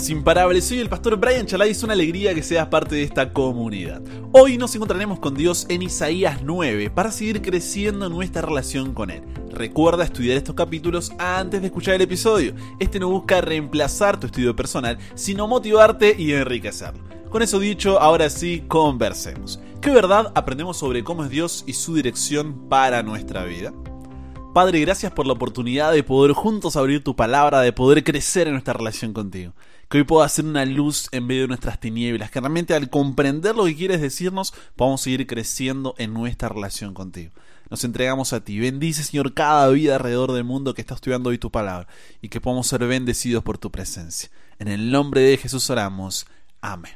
buenas, imparables. Soy el pastor Brian Chalai es una alegría que seas parte de esta comunidad. Hoy nos encontraremos con Dios en Isaías 9 para seguir creciendo nuestra relación con Él. Recuerda estudiar estos capítulos antes de escuchar el episodio. Este no busca reemplazar tu estudio personal, sino motivarte y enriquecerlo. Con eso dicho, ahora sí, conversemos. ¿Qué verdad aprendemos sobre cómo es Dios y su dirección para nuestra vida? Padre, gracias por la oportunidad de poder juntos abrir tu palabra, de poder crecer en nuestra relación contigo. Que hoy pueda ser una luz en medio de nuestras tinieblas, que realmente al comprender lo que quieres decirnos, podamos seguir creciendo en nuestra relación contigo. Nos entregamos a ti. Bendice, Señor, cada vida alrededor del mundo que está estudiando hoy tu palabra y que podamos ser bendecidos por tu presencia. En el nombre de Jesús oramos. Amén.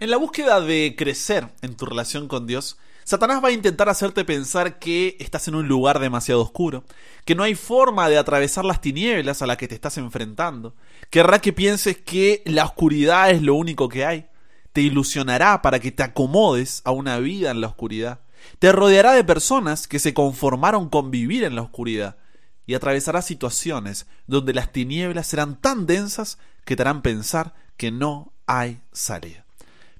En la búsqueda de crecer en tu relación con Dios, Satanás va a intentar hacerte pensar que estás en un lugar demasiado oscuro, que no hay forma de atravesar las tinieblas a las que te estás enfrentando. Querrá que pienses que la oscuridad es lo único que hay. Te ilusionará para que te acomodes a una vida en la oscuridad. Te rodeará de personas que se conformaron con vivir en la oscuridad y atravesará situaciones donde las tinieblas serán tan densas que te harán pensar que no hay salida.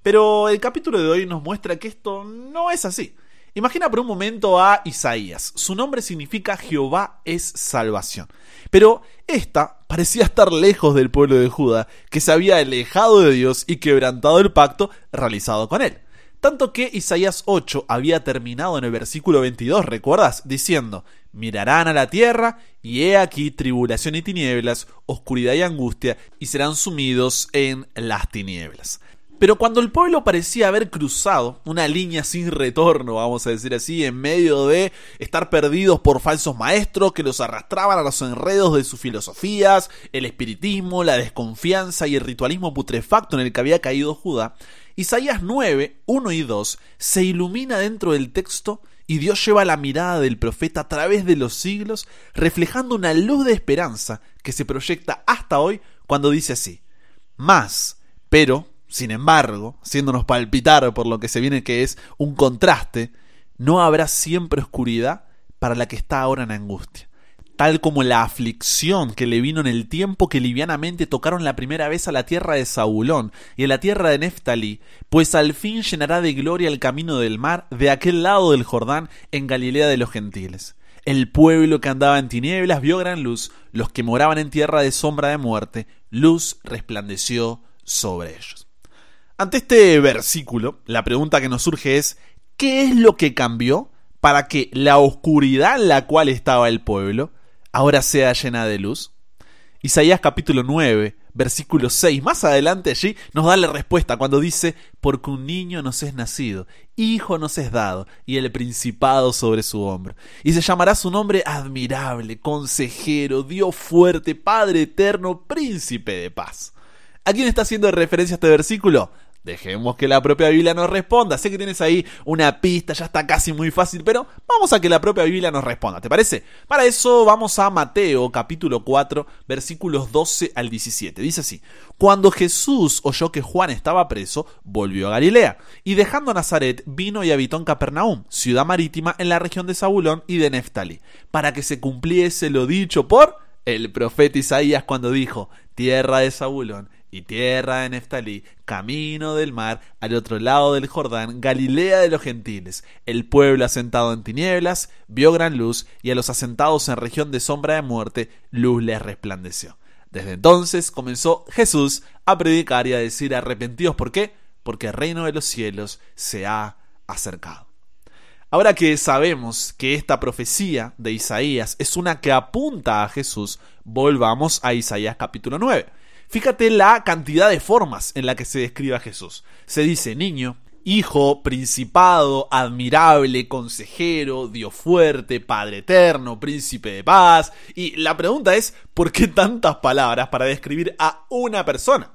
Pero el capítulo de hoy nos muestra que esto no es así. Imagina por un momento a Isaías. Su nombre significa Jehová es salvación. Pero esta parecía estar lejos del pueblo de Judá, que se había alejado de Dios y quebrantado el pacto realizado con él. Tanto que Isaías 8 había terminado en el versículo 22, ¿recuerdas? Diciendo, mirarán a la tierra y he aquí tribulación y tinieblas, oscuridad y angustia, y serán sumidos en las tinieblas. Pero cuando el pueblo parecía haber cruzado una línea sin retorno, vamos a decir así, en medio de estar perdidos por falsos maestros que los arrastraban a los enredos de sus filosofías, el espiritismo, la desconfianza y el ritualismo putrefacto en el que había caído Judá, Isaías 9, 1 y 2 se ilumina dentro del texto y Dios lleva la mirada del profeta a través de los siglos, reflejando una luz de esperanza que se proyecta hasta hoy cuando dice así, más, pero sin embargo, haciéndonos palpitar por lo que se viene que es un contraste, no habrá siempre oscuridad para la que está ahora en angustia, tal como la aflicción que le vino en el tiempo que livianamente tocaron la primera vez a la tierra de Zabulón y a la tierra de Neftalí, pues al fin llenará de gloria el camino del mar de aquel lado del Jordán en Galilea de los gentiles. El pueblo que andaba en tinieblas vio gran luz, los que moraban en tierra de sombra de muerte, luz resplandeció sobre ellos. Ante este versículo, la pregunta que nos surge es, ¿qué es lo que cambió para que la oscuridad en la cual estaba el pueblo ahora sea llena de luz? Isaías capítulo 9, versículo 6, más adelante allí nos da la respuesta cuando dice, porque un niño nos es nacido, hijo nos es dado, y el principado sobre su hombro. Y se llamará su nombre admirable, consejero, Dios fuerte, Padre eterno, príncipe de paz. ¿A quién está haciendo referencia este versículo? Dejemos que la propia Biblia nos responda. Sé que tienes ahí una pista, ya está casi muy fácil, pero vamos a que la propia Biblia nos responda, ¿te parece? Para eso vamos a Mateo capítulo 4 versículos 12 al 17. Dice así, Cuando Jesús oyó que Juan estaba preso, volvió a Galilea, y dejando Nazaret vino y habitó en Capernaum, ciudad marítima en la región de Zabulón y de Neftali, para que se cumpliese lo dicho por el profeta Isaías cuando dijo, tierra de Zabulón y tierra de Neftalí, camino del mar, al otro lado del Jordán, Galilea de los gentiles. El pueblo asentado en tinieblas vio gran luz, y a los asentados en región de sombra de muerte, luz les resplandeció. Desde entonces comenzó Jesús a predicar y a decir arrepentidos. ¿Por qué? Porque el reino de los cielos se ha acercado. Ahora que sabemos que esta profecía de Isaías es una que apunta a Jesús, volvamos a Isaías capítulo 9. Fíjate la cantidad de formas en la que se describe a Jesús. Se dice niño, hijo, principado, admirable, consejero, Dios fuerte, Padre eterno, príncipe de paz. Y la pregunta es, ¿por qué tantas palabras para describir a una persona?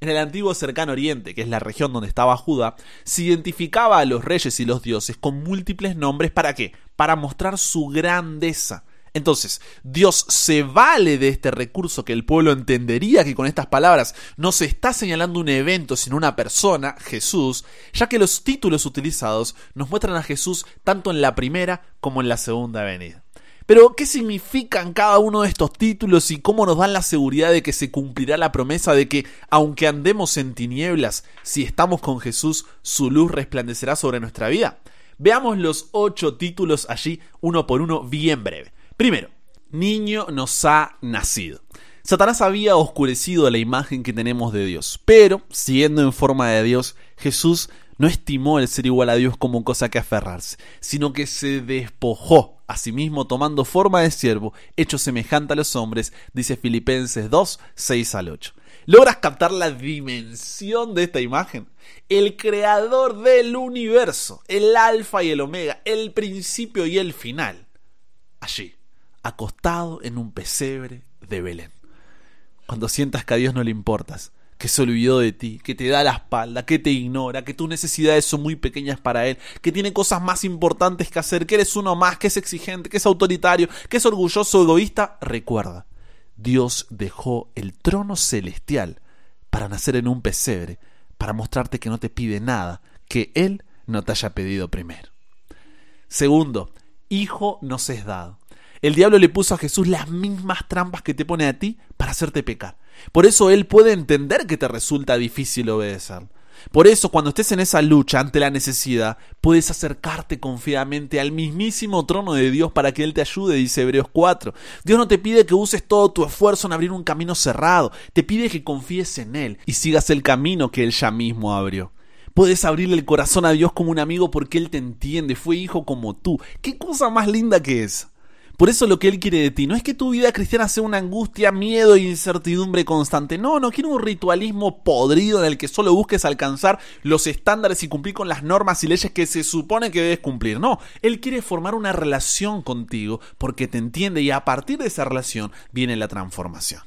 En el antiguo cercano oriente, que es la región donde estaba Judá, se identificaba a los reyes y los dioses con múltiples nombres para qué? Para mostrar su grandeza. Entonces, Dios se vale de este recurso que el pueblo entendería que con estas palabras no se está señalando un evento, sino una persona, Jesús, ya que los títulos utilizados nos muestran a Jesús tanto en la primera como en la segunda venida. Pero, ¿qué significan cada uno de estos títulos y cómo nos dan la seguridad de que se cumplirá la promesa de que, aunque andemos en tinieblas, si estamos con Jesús, su luz resplandecerá sobre nuestra vida? Veamos los ocho títulos allí, uno por uno, bien breve. Primero, niño nos ha nacido. Satanás había oscurecido la imagen que tenemos de Dios, pero, siendo en forma de Dios, Jesús no estimó el ser igual a Dios como cosa que aferrarse, sino que se despojó a sí mismo tomando forma de siervo, hecho semejante a los hombres, dice Filipenses 2, 6 al 8. ¿Logras captar la dimensión de esta imagen? El creador del universo, el alfa y el omega, el principio y el final. Allí, acostado en un pesebre de Belén. Cuando sientas que a Dios no le importas, que se olvidó de ti, que te da la espalda, que te ignora, que tus necesidades son muy pequeñas para Él, que tiene cosas más importantes que hacer, que eres uno más, que es exigente, que es autoritario, que es orgulloso, egoísta, recuerda, Dios dejó el trono celestial para nacer en un pesebre, para mostrarte que no te pide nada que Él no te haya pedido primero. Segundo, hijo nos es dado. El diablo le puso a Jesús las mismas trampas que te pone a ti para hacerte pecar. Por eso Él puede entender que te resulta difícil obedecer. Por eso, cuando estés en esa lucha ante la necesidad, puedes acercarte confiadamente al mismísimo trono de Dios para que Él te ayude, dice Hebreos 4. Dios no te pide que uses todo tu esfuerzo en abrir un camino cerrado, te pide que confíes en Él y sigas el camino que Él ya mismo abrió. Puedes abrirle el corazón a Dios como un amigo porque Él te entiende, fue hijo como tú. ¿Qué cosa más linda que es? Por eso lo que Él quiere de ti no es que tu vida cristiana sea una angustia, miedo e incertidumbre constante. No, no quiere un ritualismo podrido en el que solo busques alcanzar los estándares y cumplir con las normas y leyes que se supone que debes cumplir. No, Él quiere formar una relación contigo porque te entiende y a partir de esa relación viene la transformación.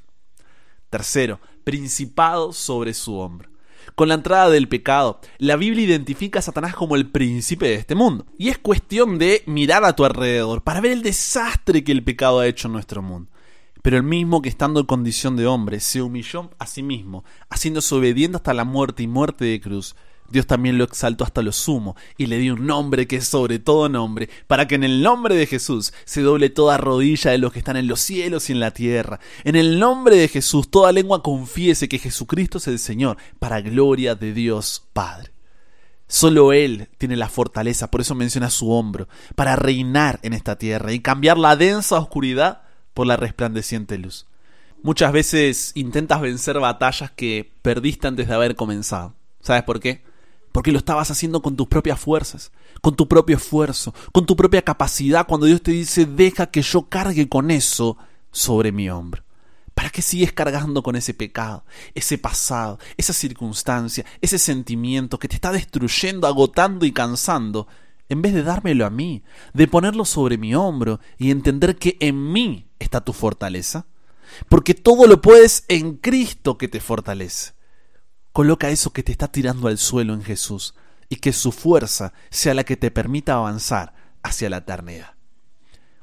Tercero, principado sobre su hombro. Con la entrada del pecado, la Biblia identifica a Satanás como el príncipe de este mundo. Y es cuestión de mirar a tu alrededor para ver el desastre que el pecado ha hecho en nuestro mundo. Pero el mismo que estando en condición de hombre se humilló a sí mismo, haciéndose obediente hasta la muerte y muerte de cruz, Dios también lo exaltó hasta lo sumo y le dio un nombre que es sobre todo nombre, para que en el nombre de Jesús se doble toda rodilla de los que están en los cielos y en la tierra. En el nombre de Jesús toda lengua confiese que Jesucristo es el Señor, para gloria de Dios Padre. Solo Él tiene la fortaleza, por eso menciona su hombro, para reinar en esta tierra y cambiar la densa oscuridad por la resplandeciente luz. Muchas veces intentas vencer batallas que perdiste antes de haber comenzado. ¿Sabes por qué? Porque lo estabas haciendo con tus propias fuerzas, con tu propio esfuerzo, con tu propia capacidad, cuando Dios te dice, deja que yo cargue con eso sobre mi hombro. ¿Para qué sigues cargando con ese pecado, ese pasado, esa circunstancia, ese sentimiento que te está destruyendo, agotando y cansando, en vez de dármelo a mí, de ponerlo sobre mi hombro y entender que en mí está tu fortaleza? Porque todo lo puedes en Cristo que te fortalece. Coloca eso que te está tirando al suelo en Jesús y que su fuerza sea la que te permita avanzar hacia la eternidad.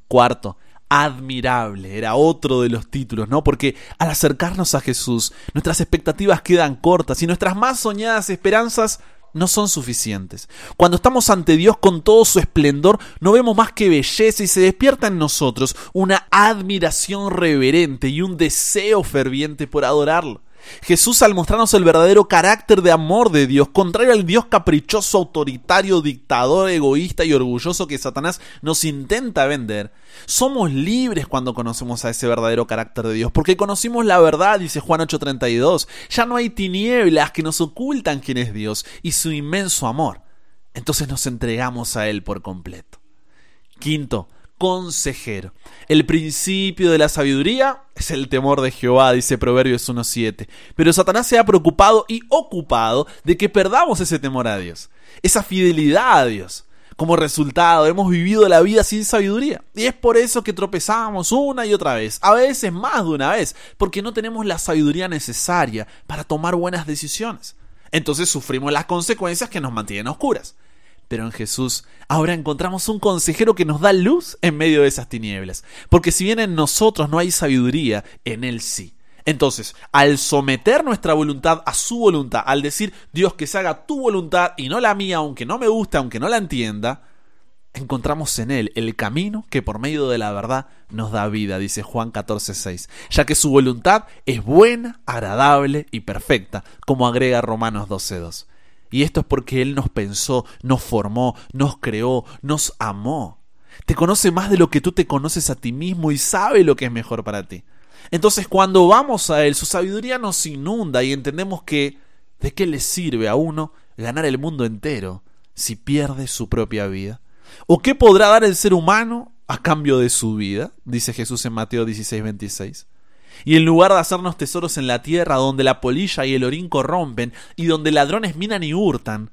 Cuarto, admirable, era otro de los títulos, ¿no? Porque al acercarnos a Jesús, nuestras expectativas quedan cortas y nuestras más soñadas esperanzas no son suficientes. Cuando estamos ante Dios con todo su esplendor, no vemos más que belleza y se despierta en nosotros una admiración reverente y un deseo ferviente por adorarlo. Jesús al mostrarnos el verdadero carácter de amor de Dios, contrario al Dios caprichoso, autoritario, dictador, egoísta y orgulloso que Satanás nos intenta vender, somos libres cuando conocemos a ese verdadero carácter de Dios, porque conocimos la verdad, dice Juan 8:32, ya no hay tinieblas que nos ocultan quién es Dios y su inmenso amor. Entonces nos entregamos a Él por completo. Quinto, consejero. El principio de la sabiduría es el temor de Jehová, dice Proverbios 1.7. Pero Satanás se ha preocupado y ocupado de que perdamos ese temor a Dios, esa fidelidad a Dios. Como resultado, hemos vivido la vida sin sabiduría. Y es por eso que tropezamos una y otra vez, a veces más de una vez, porque no tenemos la sabiduría necesaria para tomar buenas decisiones. Entonces sufrimos las consecuencias que nos mantienen oscuras. Pero en Jesús ahora encontramos un consejero que nos da luz en medio de esas tinieblas. Porque si bien en nosotros no hay sabiduría, en Él sí. Entonces, al someter nuestra voluntad a su voluntad, al decir Dios que se haga tu voluntad y no la mía, aunque no me guste, aunque no la entienda, encontramos en Él el camino que por medio de la verdad nos da vida, dice Juan 14:6, ya que su voluntad es buena, agradable y perfecta, como agrega Romanos 12:2. Y esto es porque Él nos pensó, nos formó, nos creó, nos amó. Te conoce más de lo que tú te conoces a ti mismo y sabe lo que es mejor para ti. Entonces cuando vamos a Él, su sabiduría nos inunda y entendemos que ¿de qué le sirve a uno ganar el mundo entero si pierde su propia vida? ¿O qué podrá dar el ser humano a cambio de su vida? Dice Jesús en Mateo 16, 26. Y en lugar de hacernos tesoros en la tierra donde la polilla y el orín corrompen y donde ladrones minan y hurtan,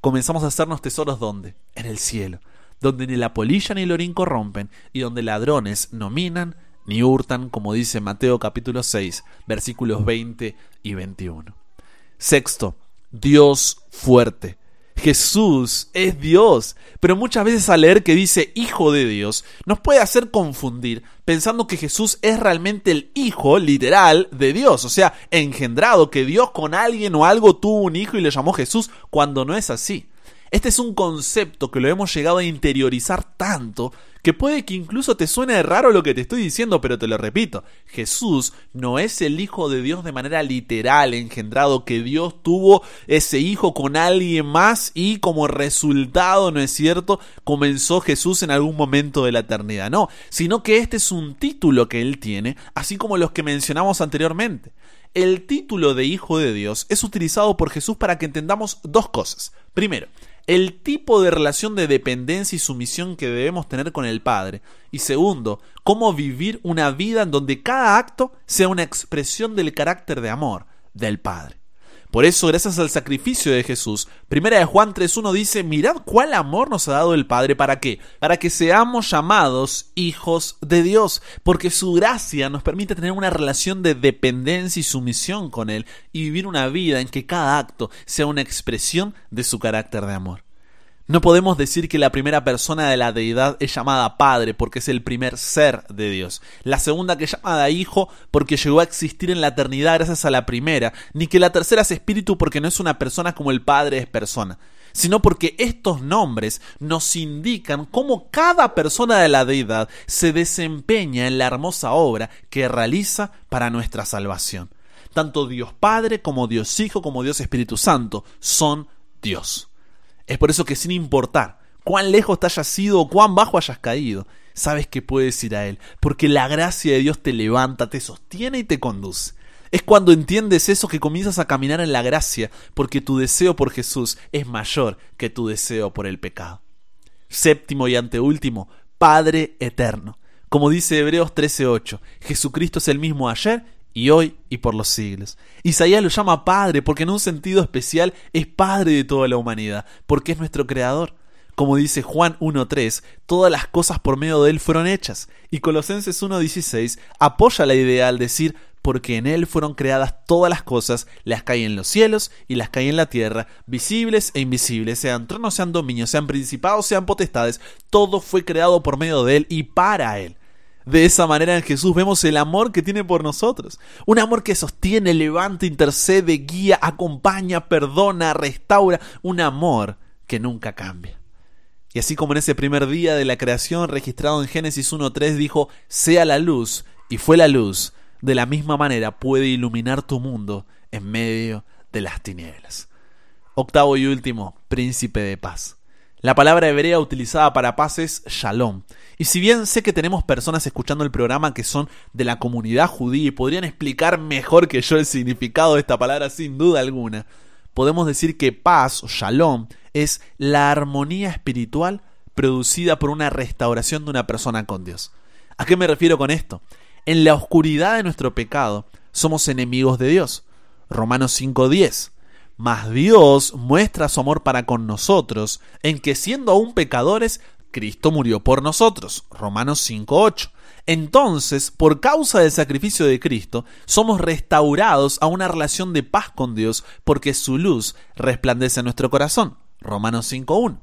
comenzamos a hacernos tesoros donde? En el cielo, donde ni la polilla ni el orín corrompen y donde ladrones no minan ni hurtan, como dice Mateo capítulo 6, versículos 20 y 21. Sexto, Dios fuerte. Jesús es Dios, pero muchas veces al leer que dice Hijo de Dios, nos puede hacer confundir pensando que Jesús es realmente el Hijo literal de Dios, o sea, engendrado, que Dios con alguien o algo tuvo un hijo y le llamó Jesús, cuando no es así. Este es un concepto que lo hemos llegado a interiorizar tanto que puede que incluso te suene raro lo que te estoy diciendo, pero te lo repito, Jesús no es el Hijo de Dios de manera literal, engendrado, que Dios tuvo ese Hijo con alguien más y como resultado, ¿no es cierto?, comenzó Jesús en algún momento de la eternidad, no, sino que este es un título que Él tiene, así como los que mencionamos anteriormente. El título de Hijo de Dios es utilizado por Jesús para que entendamos dos cosas. Primero, el tipo de relación de dependencia y sumisión que debemos tener con el Padre. Y segundo, cómo vivir una vida en donde cada acto sea una expresión del carácter de amor del Padre. Por eso, gracias al sacrificio de Jesús, primera de Juan 3.1 dice, mirad cuál amor nos ha dado el Padre, ¿para qué? Para que seamos llamados hijos de Dios, porque su gracia nos permite tener una relación de dependencia y sumisión con Él y vivir una vida en que cada acto sea una expresión de su carácter de amor. No podemos decir que la primera persona de la deidad es llamada Padre porque es el primer ser de Dios. La segunda que es llamada Hijo porque llegó a existir en la eternidad gracias a la primera. Ni que la tercera es Espíritu porque no es una persona como el Padre es persona. Sino porque estos nombres nos indican cómo cada persona de la deidad se desempeña en la hermosa obra que realiza para nuestra salvación. Tanto Dios Padre como Dios Hijo como Dios Espíritu Santo son Dios. Es por eso que sin importar cuán lejos te hayas ido o cuán bajo hayas caído, sabes que puedes ir a Él, porque la gracia de Dios te levanta, te sostiene y te conduce. Es cuando entiendes eso que comienzas a caminar en la gracia, porque tu deseo por Jesús es mayor que tu deseo por el pecado. Séptimo y anteúltimo, Padre eterno. Como dice Hebreos 13:8, Jesucristo es el mismo ayer y hoy y por los siglos. Isaías lo llama Padre porque en un sentido especial es Padre de toda la humanidad, porque es nuestro Creador. Como dice Juan 1.3, todas las cosas por medio de Él fueron hechas. Y Colosenses 1.16 apoya la idea al decir, porque en Él fueron creadas todas las cosas, las que hay en los cielos y las que hay en la tierra, visibles e invisibles, sean tronos, sean dominios, sean principados, sean potestades, todo fue creado por medio de Él y para Él. De esa manera en Jesús vemos el amor que tiene por nosotros. Un amor que sostiene, levanta, intercede, guía, acompaña, perdona, restaura. Un amor que nunca cambia. Y así como en ese primer día de la creación registrado en Génesis 1.3 dijo, sea la luz, y fue la luz, de la misma manera puede iluminar tu mundo en medio de las tinieblas. Octavo y último, príncipe de paz. La palabra hebrea utilizada para paz es shalom. Y si bien sé que tenemos personas escuchando el programa que son de la comunidad judía y podrían explicar mejor que yo el significado de esta palabra sin duda alguna, podemos decir que paz o shalom es la armonía espiritual producida por una restauración de una persona con Dios. ¿A qué me refiero con esto? En la oscuridad de nuestro pecado somos enemigos de Dios. Romanos 5:10 mas Dios muestra su amor para con nosotros, en que siendo aún pecadores, Cristo murió por nosotros. Romanos 5.8. Entonces, por causa del sacrificio de Cristo, somos restaurados a una relación de paz con Dios, porque su luz resplandece en nuestro corazón. Romanos 5.1.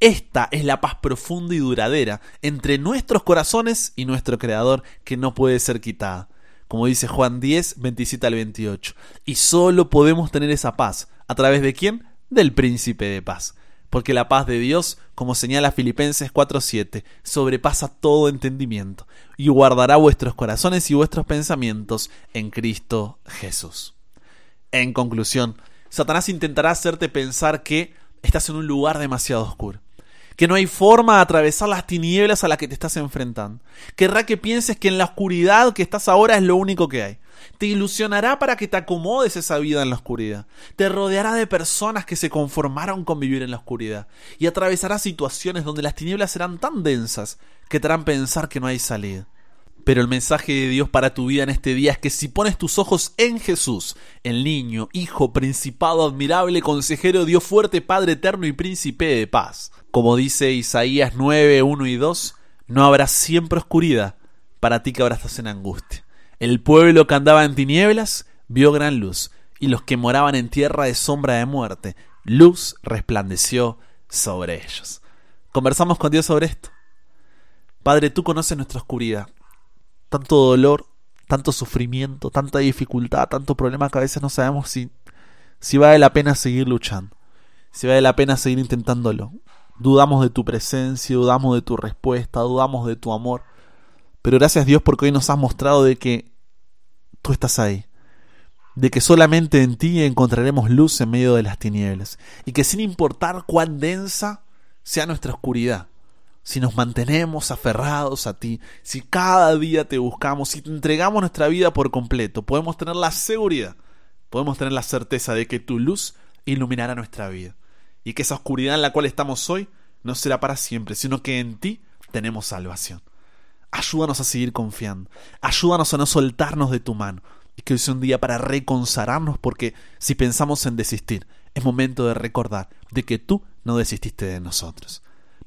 Esta es la paz profunda y duradera entre nuestros corazones y nuestro Creador que no puede ser quitada como dice Juan 10, 27 al 28. Y solo podemos tener esa paz. ¿A través de quién? Del príncipe de paz. porque la paz de Dios, como señala Filipenses 4:7, sobrepasa todo entendimiento y guardará vuestros corazones y vuestros pensamientos en Cristo Jesús. En conclusión, Satanás intentará hacerte pensar que estás en un lugar demasiado oscuro, que no hay forma de atravesar las tinieblas a las que te estás enfrentando. Querrá que pienses que en la oscuridad que estás ahora es lo único que hay. Te ilusionará para que te acomodes esa vida en la oscuridad. Te rodeará de personas que se conformaron con vivir en la oscuridad. Y atravesará situaciones donde las tinieblas serán tan densas que te harán pensar que no hay salida. Pero el mensaje de Dios para tu vida en este día es que si pones tus ojos en Jesús, el niño, hijo, principado, admirable, consejero, Dios fuerte, Padre eterno y príncipe de paz, como dice Isaías 9, 1 y 2, no habrá siempre oscuridad para ti que ahora estás en angustia. El pueblo que andaba en tinieblas vio gran luz, y los que moraban en tierra de sombra de muerte, luz resplandeció sobre ellos. Conversamos con Dios sobre esto. Padre, tú conoces nuestra oscuridad, tanto dolor, tanto sufrimiento, tanta dificultad, tanto problema que a veces no sabemos si, si vale la pena seguir luchando, si vale la pena seguir intentándolo. Dudamos de tu presencia, dudamos de tu respuesta, dudamos de tu amor. Pero gracias Dios porque hoy nos has mostrado de que tú estás ahí, de que solamente en ti encontraremos luz en medio de las tinieblas, y que sin importar cuán densa sea nuestra oscuridad, si nos mantenemos aferrados a ti, si cada día te buscamos, si te entregamos nuestra vida por completo, podemos tener la seguridad, podemos tener la certeza de que tu luz iluminará nuestra vida, y que esa oscuridad en la cual estamos hoy no será para siempre, sino que en ti tenemos salvación. Ayúdanos a seguir confiando. Ayúdanos a no soltarnos de tu mano. Y que hoy sea un día para reconsagrarnos porque si pensamos en desistir, es momento de recordar de que tú no desististe de nosotros.